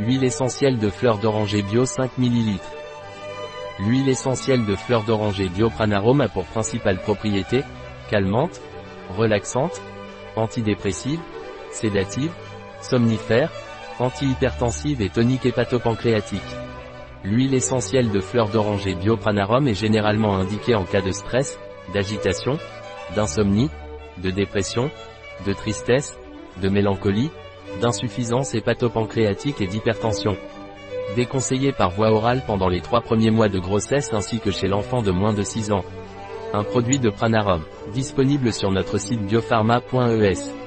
Huile essentielle de fleurs d'oranger bio 5 ml. L'huile essentielle de fleurs d'oranger bio Pranarum a pour principale propriété, calmante, relaxante, antidépressive, sédative, somnifère, antihypertensive et tonique hépatopancréatique. L'huile essentielle de fleurs d'oranger bio Pranarum est généralement indiquée en cas de stress, d'agitation, d'insomnie, de dépression, de tristesse, de mélancolie, d'insuffisance hépatopancréatique et d'hypertension. Déconseillé par voie orale pendant les trois premiers mois de grossesse ainsi que chez l'enfant de moins de 6 ans. Un produit de Pranarum, disponible sur notre site biopharma.es.